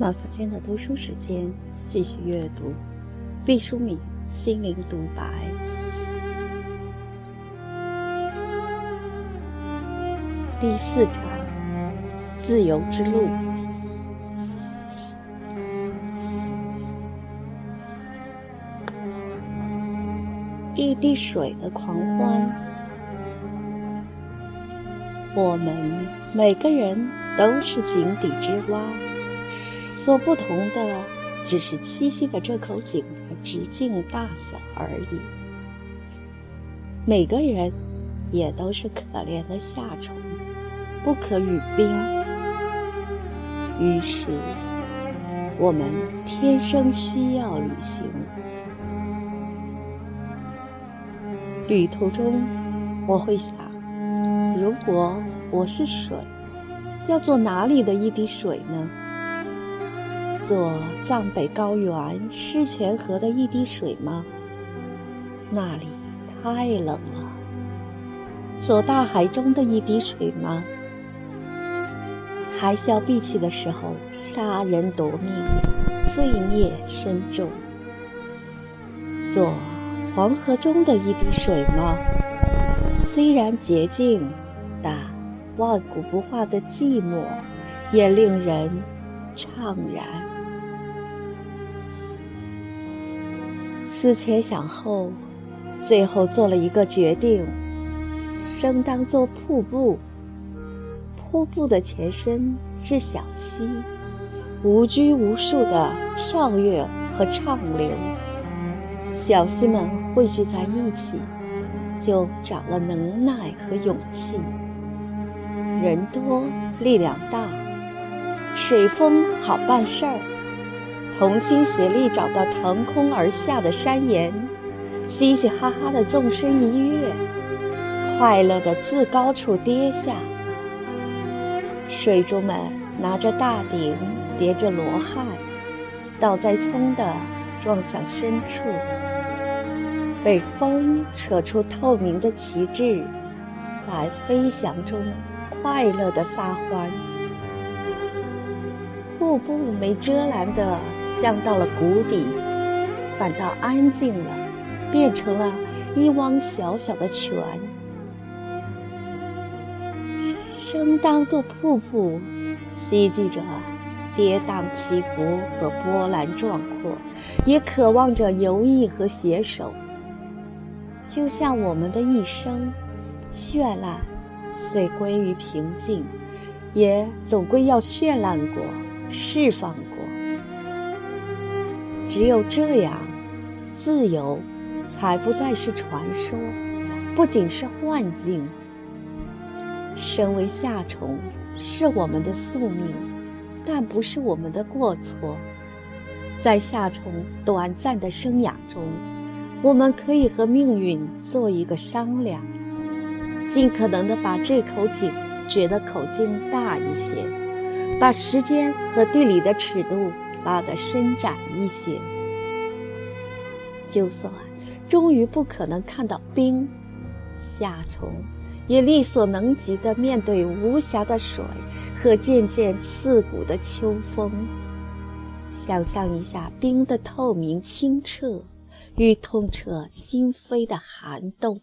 毛小娟的读书时间，继续阅读毕淑敏心灵独白第四章：自由之路。一滴水的狂欢，我们每个人都是井底之蛙。所不同的，只是栖息的这口井的直径大小而已。每个人也都是可怜的夏虫，不可语冰。于是，我们天生需要旅行。旅途中，我会想：如果我是水，要做哪里的一滴水呢？做藏北高原狮泉河的一滴水吗？那里太冷了。做大海中的一滴水吗？海啸闭起的时候，杀人夺命，罪孽深重。做黄河中的一滴水吗？虽然洁净，但万古不化的寂寞，也令人怅然。思前想后，最后做了一个决定：生当做瀑布。瀑布的前身是小溪，无拘无束的跳跃和畅流。小溪们汇聚在一起，就长了能耐和勇气。人多力量大，水风好办事儿。同心协力找到腾空而下的山岩，嘻嘻哈哈的纵身一跃，快乐的自高处跌下。水族们拿着大鼎，叠着罗汉，倒栽葱的撞向深处，被风扯出透明的旗帜，在飞翔中快乐的撒欢。瀑布没遮拦的。降到了谷底，反倒安静了，变成了一汪小小的泉。生当作瀑布，希冀着跌宕起伏和波澜壮阔，也渴望着游弋和携手。就像我们的一生，绚烂虽归于平静，也总归要绚烂过，释放过。只有这样，自由才不再是传说，不仅是幻境。身为夏虫，是我们的宿命，但不是我们的过错。在夏虫短暂的生涯中，我们可以和命运做一个商量，尽可能的把这口井掘得口径大一些，把时间和地理的尺度。拉得伸展一些，就算终于不可能看到冰，夏虫也力所能及地面对无暇的水和渐渐刺骨的秋风。想象一下冰的透明清澈与痛彻心扉的寒冬。